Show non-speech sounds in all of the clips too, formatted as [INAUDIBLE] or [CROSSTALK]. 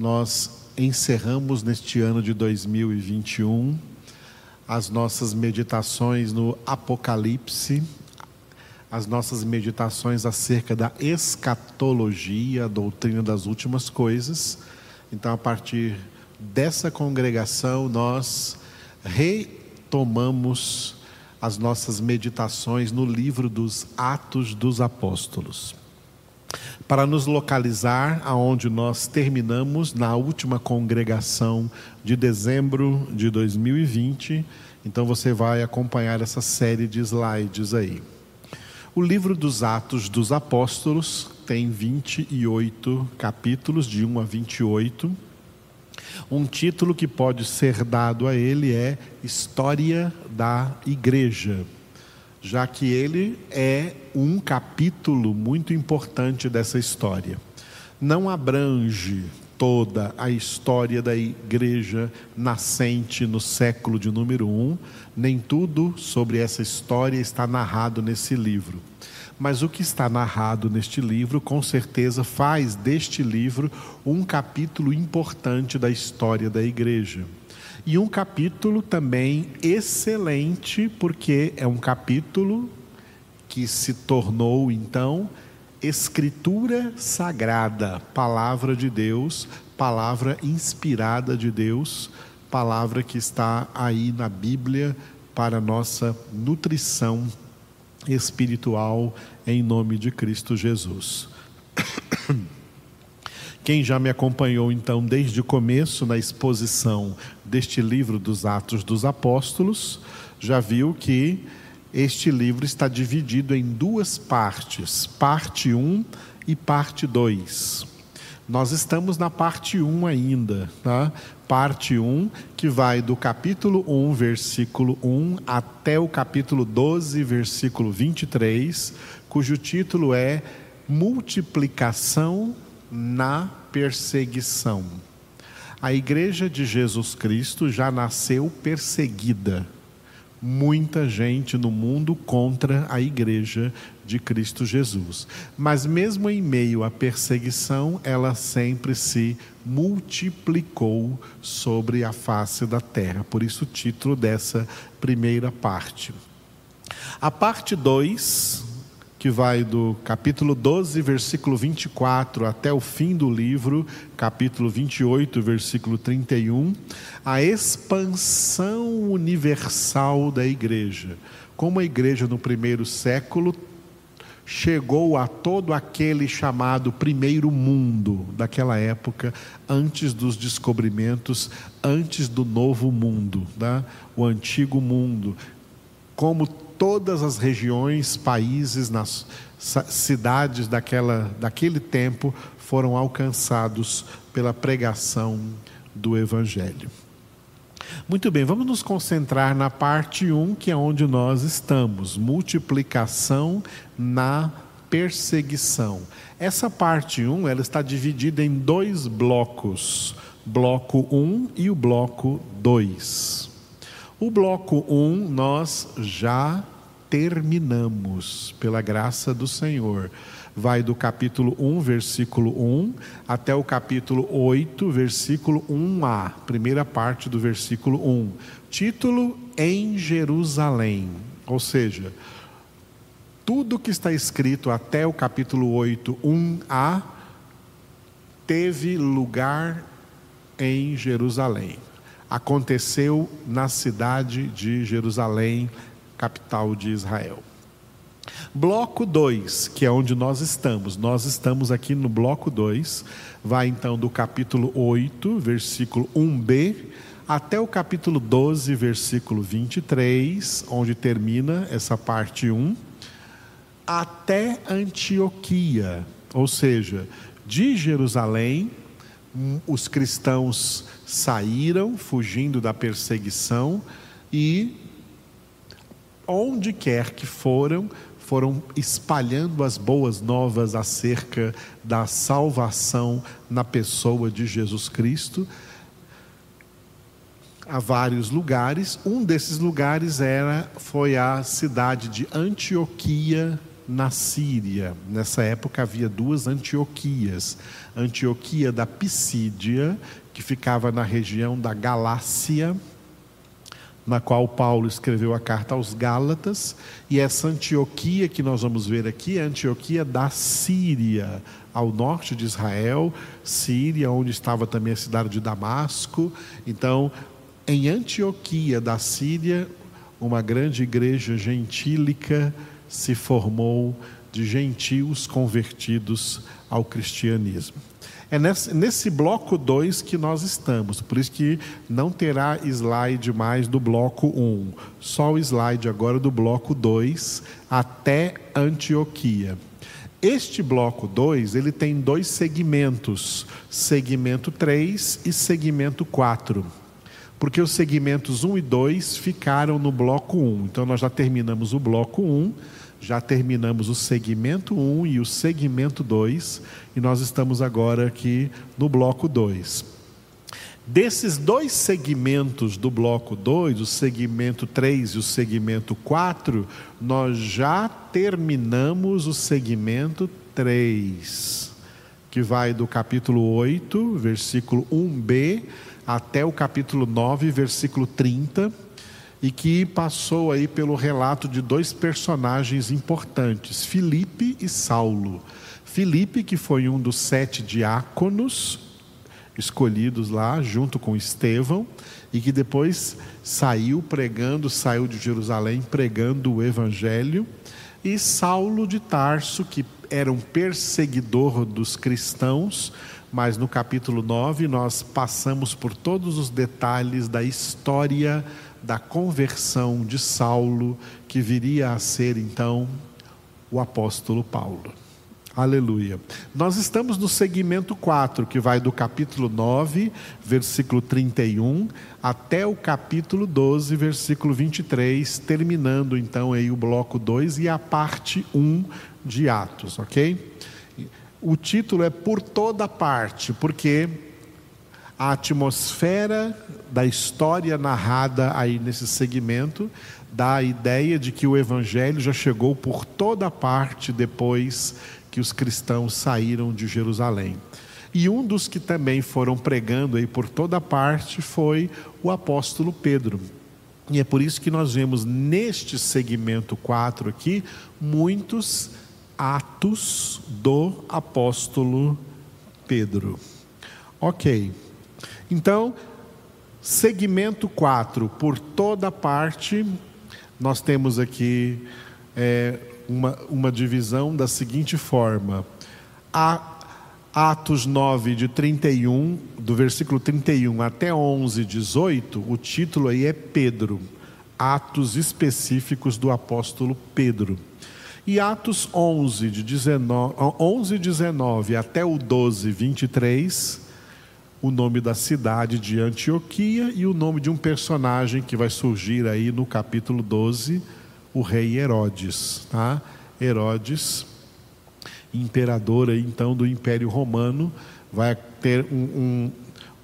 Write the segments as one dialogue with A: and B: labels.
A: nós encerramos neste ano de 2021 as nossas meditações no Apocalipse, as nossas meditações acerca da escatologia, a doutrina das últimas coisas. Então, a partir dessa congregação, nós retomamos as nossas meditações no livro dos Atos dos Apóstolos. Para nos localizar aonde nós terminamos na última congregação de dezembro de 2020, então você vai acompanhar essa série de slides aí. O livro dos Atos dos Apóstolos tem 28 capítulos, de 1 a 28 um título que pode ser dado a ele é História da Igreja, já que ele é um capítulo muito importante dessa história. Não abrange toda a história da igreja nascente no século de número um, nem tudo sobre essa história está narrado nesse livro mas o que está narrado neste livro, com certeza, faz deste livro um capítulo importante da história da igreja. E um capítulo também excelente, porque é um capítulo que se tornou, então, escritura sagrada, palavra de Deus, palavra inspirada de Deus, palavra que está aí na Bíblia para nossa nutrição espiritual em nome de Cristo Jesus. [COUGHS] Quem já me acompanhou então desde o começo na exposição deste livro dos Atos dos Apóstolos, já viu que este livro está dividido em duas partes, parte 1 e parte 2. Nós estamos na parte 1 ainda, tá? Parte 1, que vai do capítulo 1, versículo 1, até o capítulo 12, versículo 23, cujo título é Multiplicação na Perseguição. A igreja de Jesus Cristo já nasceu perseguida muita gente no mundo contra a igreja de Cristo Jesus. Mas mesmo em meio à perseguição, ela sempre se multiplicou sobre a face da terra. Por isso o título dessa primeira parte. A parte 2 que vai do capítulo 12, versículo 24, até o fim do livro, capítulo 28, versículo 31, a expansão universal da igreja. Como a igreja no primeiro século chegou a todo aquele chamado primeiro mundo daquela época, antes dos descobrimentos, antes do novo mundo, né? o antigo mundo. Como todas as regiões, países, nas cidades daquela, daquele tempo foram alcançados pela pregação do Evangelho. Muito bem, vamos nos concentrar na parte 1, que é onde nós estamos: multiplicação na perseguição. Essa parte 1 ela está dividida em dois blocos: bloco 1 e o bloco 2. O bloco 1 nós já terminamos, pela graça do Senhor. Vai do capítulo 1, versículo 1, até o capítulo 8, versículo 1a, primeira parte do versículo 1. Título: Em Jerusalém. Ou seja, tudo que está escrito até o capítulo 8, 1a, teve lugar em Jerusalém aconteceu na cidade de Jerusalém, capital de Israel. Bloco 2, que é onde nós estamos. Nós estamos aqui no bloco 2, vai então do capítulo 8, versículo 1b, até o capítulo 12, versículo 23, onde termina essa parte 1, até Antioquia, ou seja, de Jerusalém os cristãos saíram fugindo da perseguição e onde quer que foram, foram espalhando as boas novas acerca da salvação na pessoa de Jesus Cristo a vários lugares. Um desses lugares era foi a cidade de Antioquia na Síria. Nessa época havia duas Antioquias: Antioquia da Pisídia, que ficava na região da Galácia, na qual Paulo escreveu a carta aos Gálatas, e essa Antioquia que nós vamos ver aqui é a Antioquia da Síria, ao norte de Israel, Síria, onde estava também a cidade de Damasco. Então, em Antioquia da Síria, uma grande igreja gentílica se formou de gentios convertidos ao cristianismo. É nesse, nesse bloco 2 que nós estamos, por isso que não terá slide mais do bloco 1, um, só o slide agora do bloco 2 até Antioquia. Este bloco 2, ele tem dois segmentos, segmento 3 e segmento 4. Porque os segmentos 1 e 2 ficaram no bloco 1. Então nós já terminamos o bloco 1, já terminamos o segmento 1 e o segmento 2, e nós estamos agora aqui no bloco 2. Desses dois segmentos do bloco 2, o segmento 3 e o segmento 4, nós já terminamos o segmento 3, que vai do capítulo 8, versículo 1b, até o capítulo 9, versículo 30, e que passou aí pelo relato de dois personagens importantes, Filipe e Saulo. Filipe, que foi um dos sete diáconos, escolhidos lá, junto com Estevão, e que depois saiu pregando, saiu de Jerusalém pregando o Evangelho, e Saulo de Tarso, que era um perseguidor dos cristãos, mas no capítulo 9 nós passamos por todos os detalhes da história da conversão de Saulo, que viria a ser então o apóstolo Paulo. Aleluia. Nós estamos no segmento 4, que vai do capítulo 9, versículo 31, até o capítulo 12, versículo 23, terminando então aí o bloco 2 e a parte 1 de Atos, ok? O título é Por Toda Parte, porque a atmosfera da história narrada aí nesse segmento dá a ideia de que o evangelho já chegou por toda parte depois que os cristãos saíram de Jerusalém. E um dos que também foram pregando aí por toda parte foi o apóstolo Pedro. E é por isso que nós vemos neste segmento 4 aqui muitos atos do apóstolo Pedro. Ok. Então, segmento 4, por toda parte, nós temos aqui é, uma, uma divisão da seguinte forma: a Atos 9, de 31, do versículo 31 até 11, 18, o título aí é Pedro, atos específicos do apóstolo Pedro. E Atos 11, de 19, 11, 19 até o 12, 23, o nome da cidade de Antioquia e o nome de um personagem que vai surgir aí no capítulo 12, o rei Herodes, tá? Herodes, imperador aí, então do Império Romano, vai ter um, um,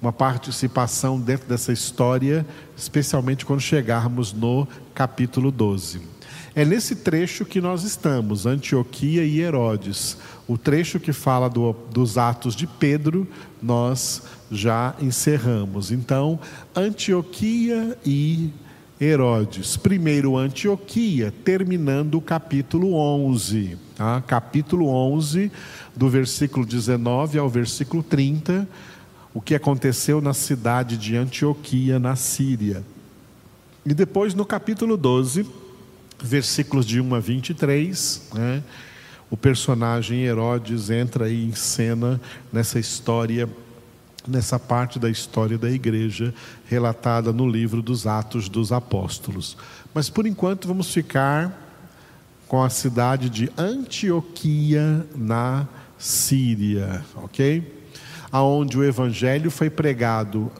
A: uma participação dentro dessa história, especialmente quando chegarmos no capítulo 12. É nesse trecho que nós estamos, Antioquia e Herodes. O trecho que fala do, dos atos de Pedro, nós já encerramos. Então, Antioquia e Herodes. Primeiro Antioquia, terminando o capítulo 11. Tá? Capítulo 11, do versículo 19 ao versículo 30, o que aconteceu na cidade de Antioquia, na Síria. E depois no capítulo 12, versículos de 1 a 23, né? o personagem Herodes entra aí em cena nessa história nessa parte da história da igreja relatada no livro dos Atos dos Apóstolos. Mas por enquanto vamos ficar com a cidade de Antioquia na Síria, ok? Aonde o evangelho foi pregado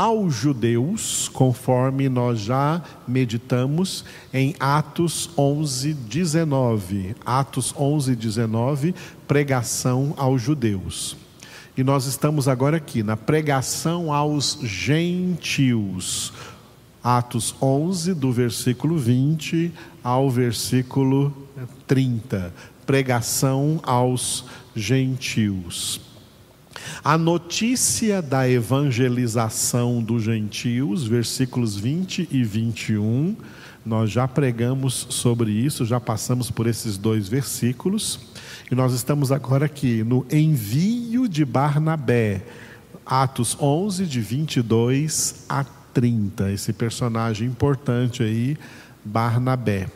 A: aos judeus, conforme nós já meditamos em Atos 11, 19. Atos 11, 19, pregação aos judeus. E nós estamos agora aqui na pregação aos gentios. Atos 11, do versículo 20 ao versículo 30. Pregação aos gentios. A notícia da evangelização dos gentios, versículos 20 e 21, nós já pregamos sobre isso, já passamos por esses dois versículos, e nós estamos agora aqui no envio de Barnabé, Atos 11, de 22 a 30. Esse personagem importante aí, Barnabé.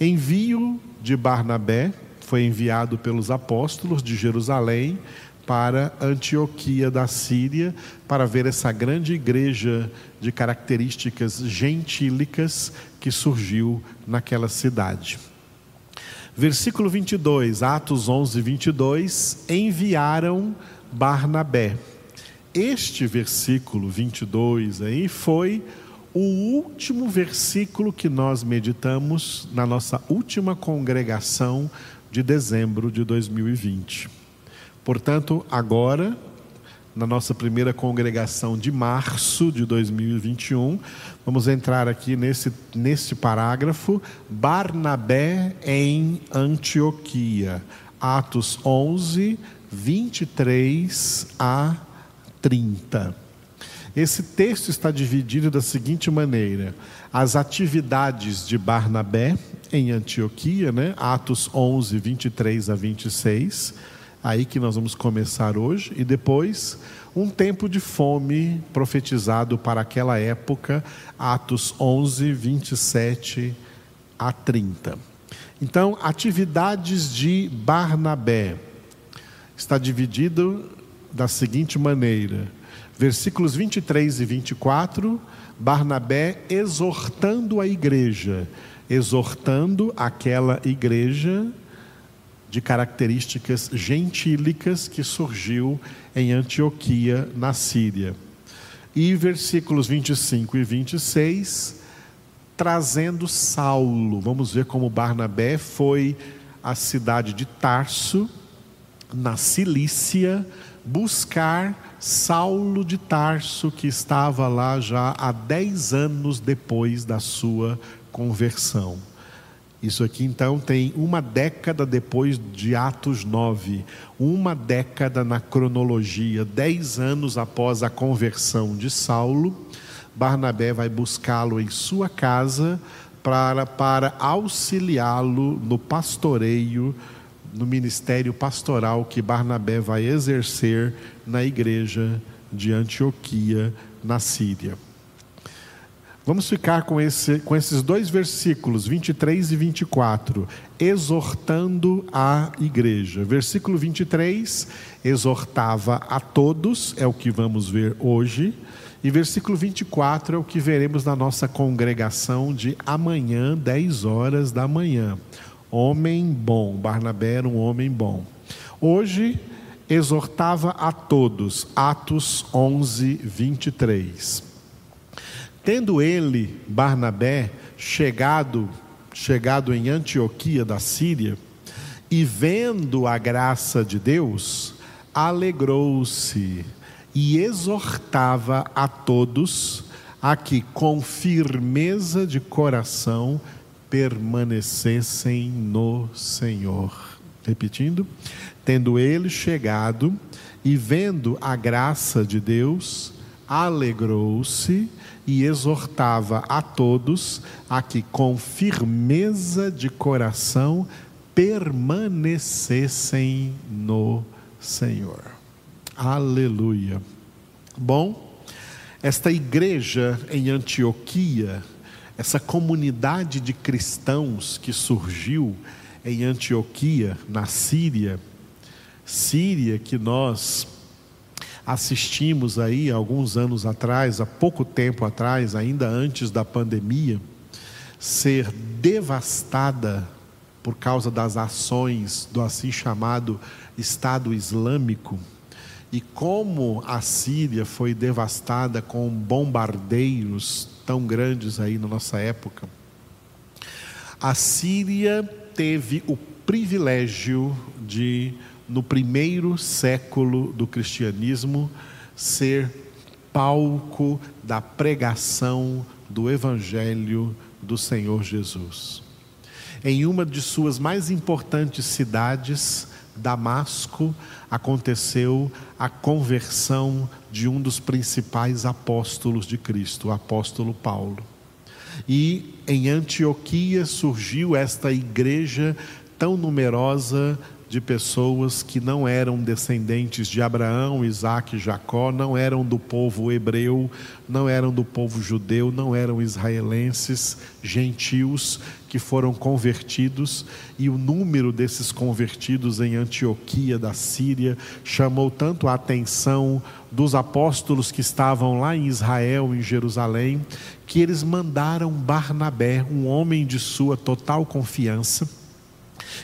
A: Envio de Barnabé foi enviado pelos apóstolos de Jerusalém para Antioquia da Síria, para ver essa grande igreja de características gentílicas que surgiu naquela cidade. Versículo 22, Atos 11, 22, enviaram Barnabé. Este versículo 22 aí foi o último versículo que nós meditamos na nossa última congregação de dezembro de 2020. Portanto, agora, na nossa primeira congregação de março de 2021, vamos entrar aqui nesse, nesse parágrafo, Barnabé em Antioquia, Atos 11, 23 a 30. Esse texto está dividido da seguinte maneira: as atividades de Barnabé em Antioquia, né? Atos 11, 23 a 26 aí que nós vamos começar hoje, e depois um tempo de fome profetizado para aquela época, Atos 11, 27 a 30. Então, atividades de Barnabé está dividido da seguinte maneira: versículos 23 e 24, Barnabé exortando a igreja, exortando aquela igreja de características gentílicas que surgiu em Antioquia, na Síria. E versículos 25 e 26, trazendo Saulo. Vamos ver como Barnabé foi à cidade de Tarso, na Cilícia, buscar Saulo de Tarso, que estava lá já há dez anos depois da sua conversão. Isso aqui então tem uma década depois de Atos 9, uma década na cronologia, dez anos após a conversão de Saulo, Barnabé vai buscá-lo em sua casa para, para auxiliá-lo no pastoreio, no ministério pastoral que Barnabé vai exercer na igreja de Antioquia, na Síria. Vamos ficar com, esse, com esses dois versículos, 23 e 24, exortando a igreja. Versículo 23, exortava a todos, é o que vamos ver hoje. E versículo 24 é o que veremos na nossa congregação de amanhã, 10 horas da manhã. Homem bom, Barnabé era um homem bom. Hoje, exortava a todos, Atos 11, 23. Tendo ele, Barnabé, chegado, chegado em Antioquia da Síria, e vendo a graça de Deus, alegrou-se e exortava a todos a que com firmeza de coração permanecessem no Senhor. Repetindo, tendo ele chegado e vendo a graça de Deus, alegrou-se e exortava a todos a que com firmeza de coração permanecessem no Senhor. Aleluia. Bom, esta igreja em Antioquia, essa comunidade de cristãos que surgiu em Antioquia, na Síria, Síria que nós assistimos aí alguns anos atrás, há pouco tempo atrás, ainda antes da pandemia, ser devastada por causa das ações do assim chamado Estado Islâmico e como a Síria foi devastada com bombardeiros tão grandes aí na nossa época. A Síria teve o privilégio de no primeiro século do cristianismo, ser palco da pregação do Evangelho do Senhor Jesus. Em uma de suas mais importantes cidades, Damasco, aconteceu a conversão de um dos principais apóstolos de Cristo, o apóstolo Paulo. E em Antioquia surgiu esta igreja tão numerosa de pessoas que não eram descendentes de Abraão, Isaac e Jacó, não eram do povo hebreu, não eram do povo judeu, não eram israelenses, gentios que foram convertidos, e o número desses convertidos em Antioquia da Síria chamou tanto a atenção dos apóstolos que estavam lá em Israel, em Jerusalém, que eles mandaram Barnabé, um homem de sua total confiança,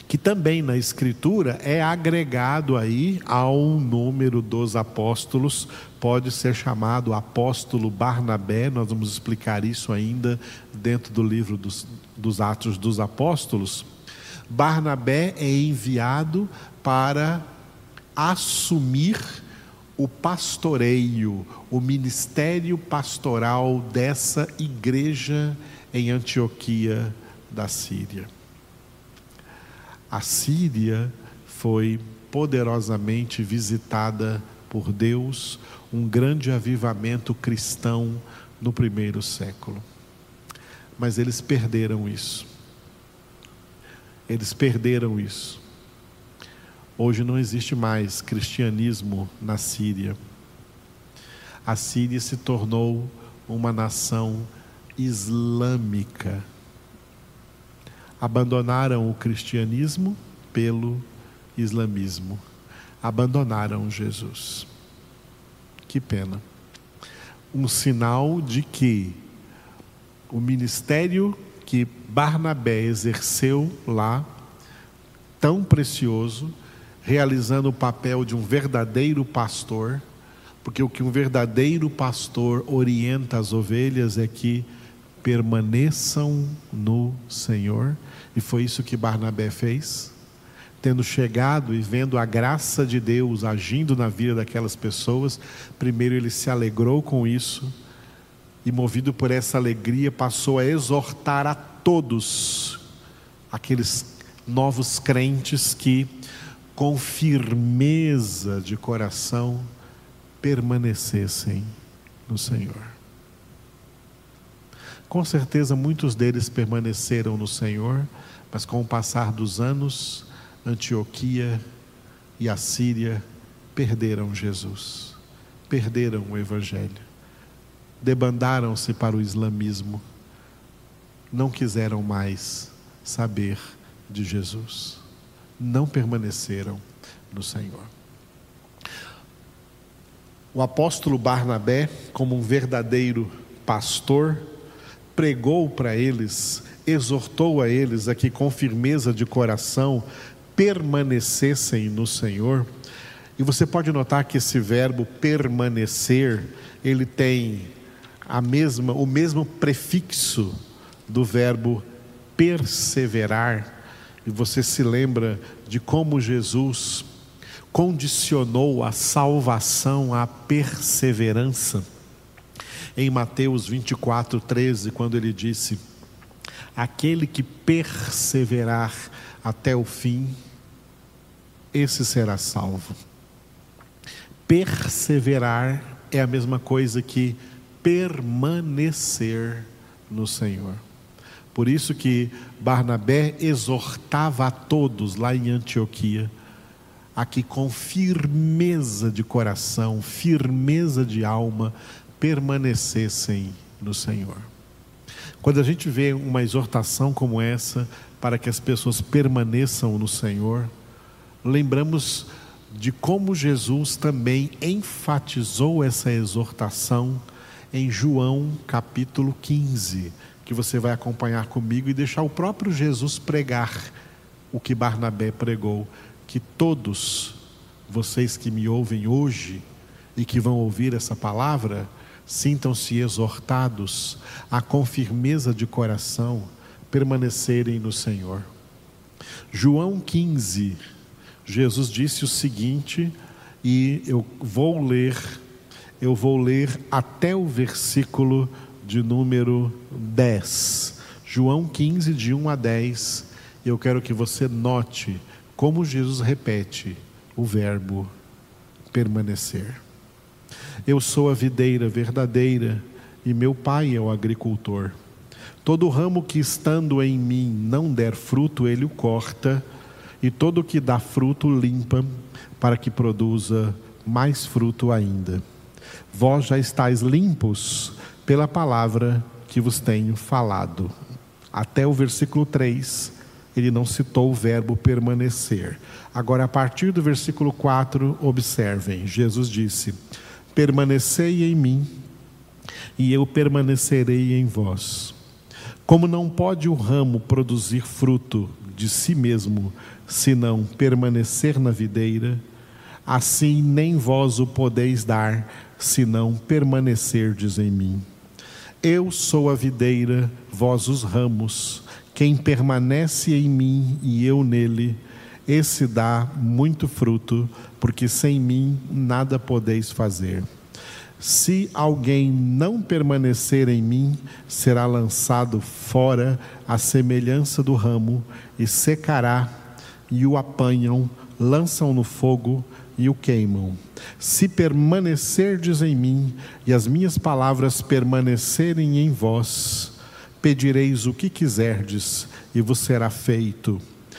A: que também na Escritura é agregado aí ao número dos apóstolos, pode ser chamado apóstolo Barnabé, nós vamos explicar isso ainda dentro do livro dos, dos Atos dos Apóstolos. Barnabé é enviado para assumir o pastoreio, o ministério pastoral dessa igreja em Antioquia da Síria. A Síria foi poderosamente visitada por Deus, um grande avivamento cristão no primeiro século. Mas eles perderam isso. Eles perderam isso. Hoje não existe mais cristianismo na Síria. A Síria se tornou uma nação islâmica abandonaram o cristianismo pelo islamismo, abandonaram Jesus. Que pena. Um sinal de que o ministério que Barnabé exerceu lá, tão precioso, realizando o papel de um verdadeiro pastor, porque o que um verdadeiro pastor orienta as ovelhas é que permaneçam no Senhor e foi isso que Barnabé fez. Tendo chegado e vendo a graça de Deus agindo na vida daquelas pessoas, primeiro ele se alegrou com isso e, movido por essa alegria, passou a exortar a todos aqueles novos crentes que, com firmeza de coração, permanecessem no Senhor. Com certeza muitos deles permaneceram no Senhor, mas com o passar dos anos, Antioquia e a Síria perderam Jesus, perderam o Evangelho, debandaram-se para o islamismo, não quiseram mais saber de Jesus, não permaneceram no Senhor. O apóstolo Barnabé, como um verdadeiro pastor, pregou para eles, exortou a eles a que com firmeza de coração permanecessem no Senhor. E você pode notar que esse verbo permanecer, ele tem a mesma, o mesmo prefixo do verbo perseverar. E você se lembra de como Jesus condicionou a salvação à perseverança em Mateus 24, 13, quando ele disse: Aquele que perseverar até o fim, esse será salvo. Perseverar é a mesma coisa que permanecer no Senhor. Por isso que Barnabé exortava a todos lá em Antioquia a que com firmeza de coração, firmeza de alma, permanecessem no Senhor. Quando a gente vê uma exortação como essa, para que as pessoas permaneçam no Senhor, lembramos de como Jesus também enfatizou essa exortação em João capítulo 15, que você vai acompanhar comigo e deixar o próprio Jesus pregar o que Barnabé pregou, que todos vocês que me ouvem hoje e que vão ouvir essa palavra, Sintam-se exortados a, com firmeza de coração, permanecerem no Senhor. João 15, Jesus disse o seguinte, e eu vou ler, eu vou ler até o versículo de número 10. João 15, de 1 a 10. Eu quero que você note como Jesus repete o verbo permanecer. Eu sou a videira verdadeira e meu pai é o agricultor. Todo ramo que estando em mim não der fruto, ele o corta, e todo que dá fruto limpa, para que produza mais fruto ainda. Vós já estáis limpos pela palavra que vos tenho falado. Até o versículo 3, ele não citou o verbo permanecer. Agora, a partir do versículo 4, observem: Jesus disse: Permanecei em mim, e eu permanecerei em vós. Como não pode o ramo produzir fruto de si mesmo, se não permanecer na videira, assim nem vós o podeis dar, se não permanecerdes em mim. Eu sou a videira, vós os ramos. Quem permanece em mim e eu nele, esse dá muito fruto, porque sem mim nada podeis fazer. Se alguém não permanecer em mim, será lançado fora à semelhança do ramo, e secará, e o apanham, lançam no fogo e o queimam. Se permanecerdes em mim, e as minhas palavras permanecerem em vós, pedireis o que quiserdes, e vos será feito.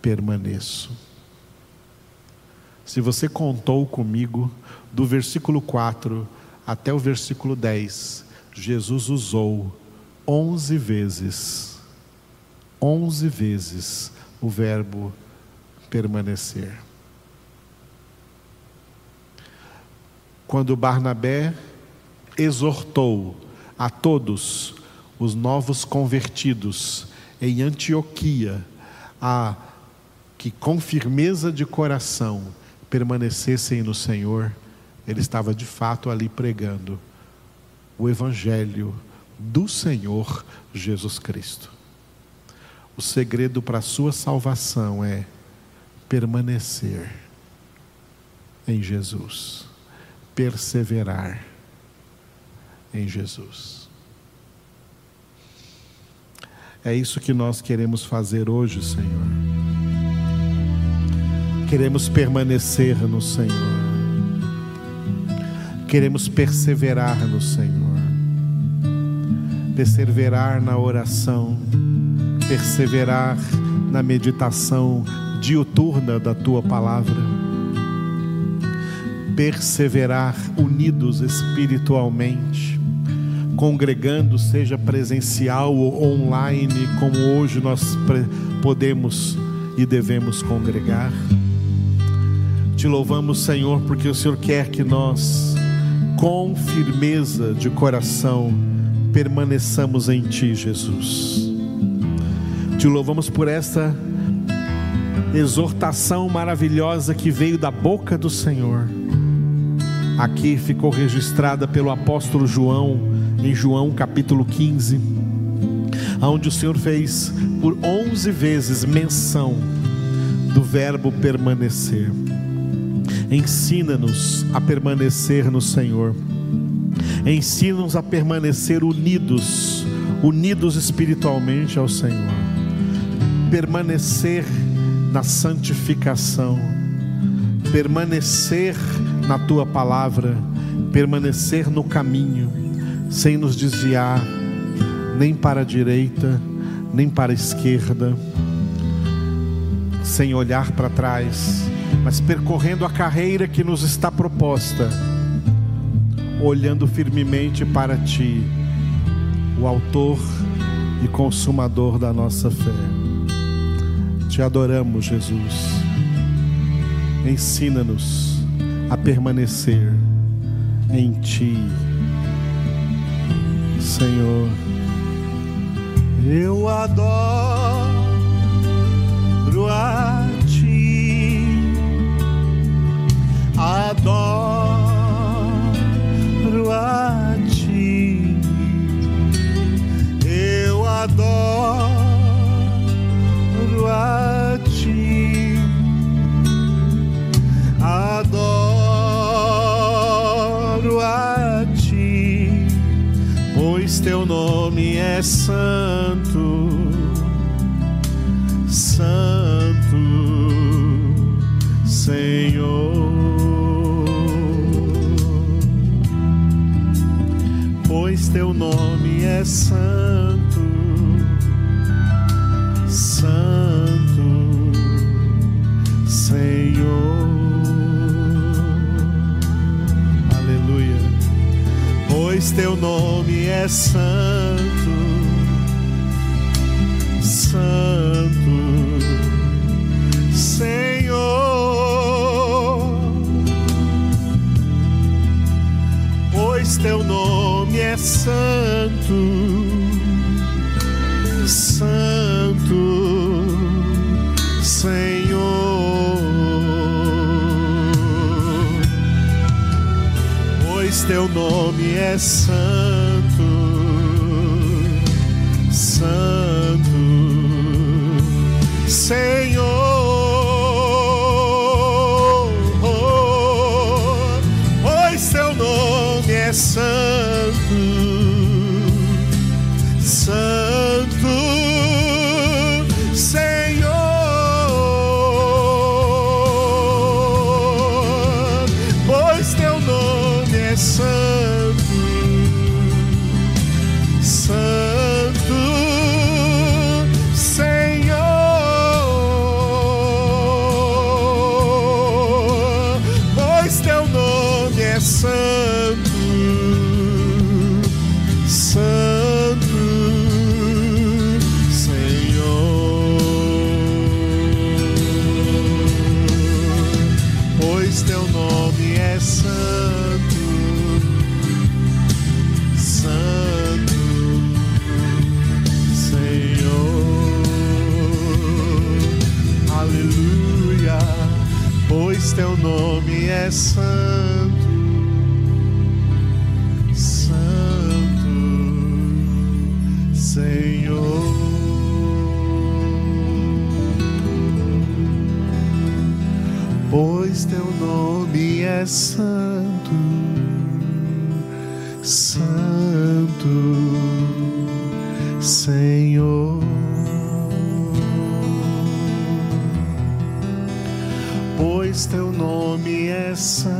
A: permaneço. Se você contou comigo, do versículo 4 até o versículo 10, Jesus usou onze vezes, onze vezes o verbo permanecer. Quando Barnabé exortou a todos os novos convertidos em Antioquia a que com firmeza de coração permanecessem no Senhor, ele estava de fato ali pregando o Evangelho do Senhor Jesus Cristo. O segredo para a sua salvação é permanecer em Jesus, perseverar em Jesus. É isso que nós queremos fazer hoje, Senhor. Queremos permanecer no Senhor. Queremos perseverar no Senhor, perseverar na oração, perseverar na meditação diuturna da tua palavra, perseverar unidos espiritualmente, congregando, seja presencial ou online, como hoje nós podemos e devemos congregar. Te louvamos, Senhor, porque o Senhor quer que nós com firmeza de coração, permaneçamos em Ti, Jesus. Te louvamos por esta exortação maravilhosa que veio da boca do Senhor. Aqui ficou registrada pelo apóstolo João, em João capítulo 15, onde o Senhor fez por onze vezes menção do verbo permanecer. Ensina-nos a permanecer no Senhor. Ensina-nos a permanecer unidos, unidos espiritualmente ao Senhor. Permanecer na santificação, permanecer na tua palavra, permanecer no caminho, sem nos desviar nem para a direita, nem para a esquerda, sem olhar para trás mas percorrendo a carreira que nos está proposta, olhando firmemente para Ti, o Autor e Consumador da nossa fé. Te adoramos, Jesus. Ensina-nos a permanecer em Ti, Senhor. Eu adoro nome é santo, santo, Senhor. Pois teu nome é santo, santo. teu nome é santo, santo. santo. Senhor. Pois teu nome é santo, santo, Senhor. Pois teu nome é santo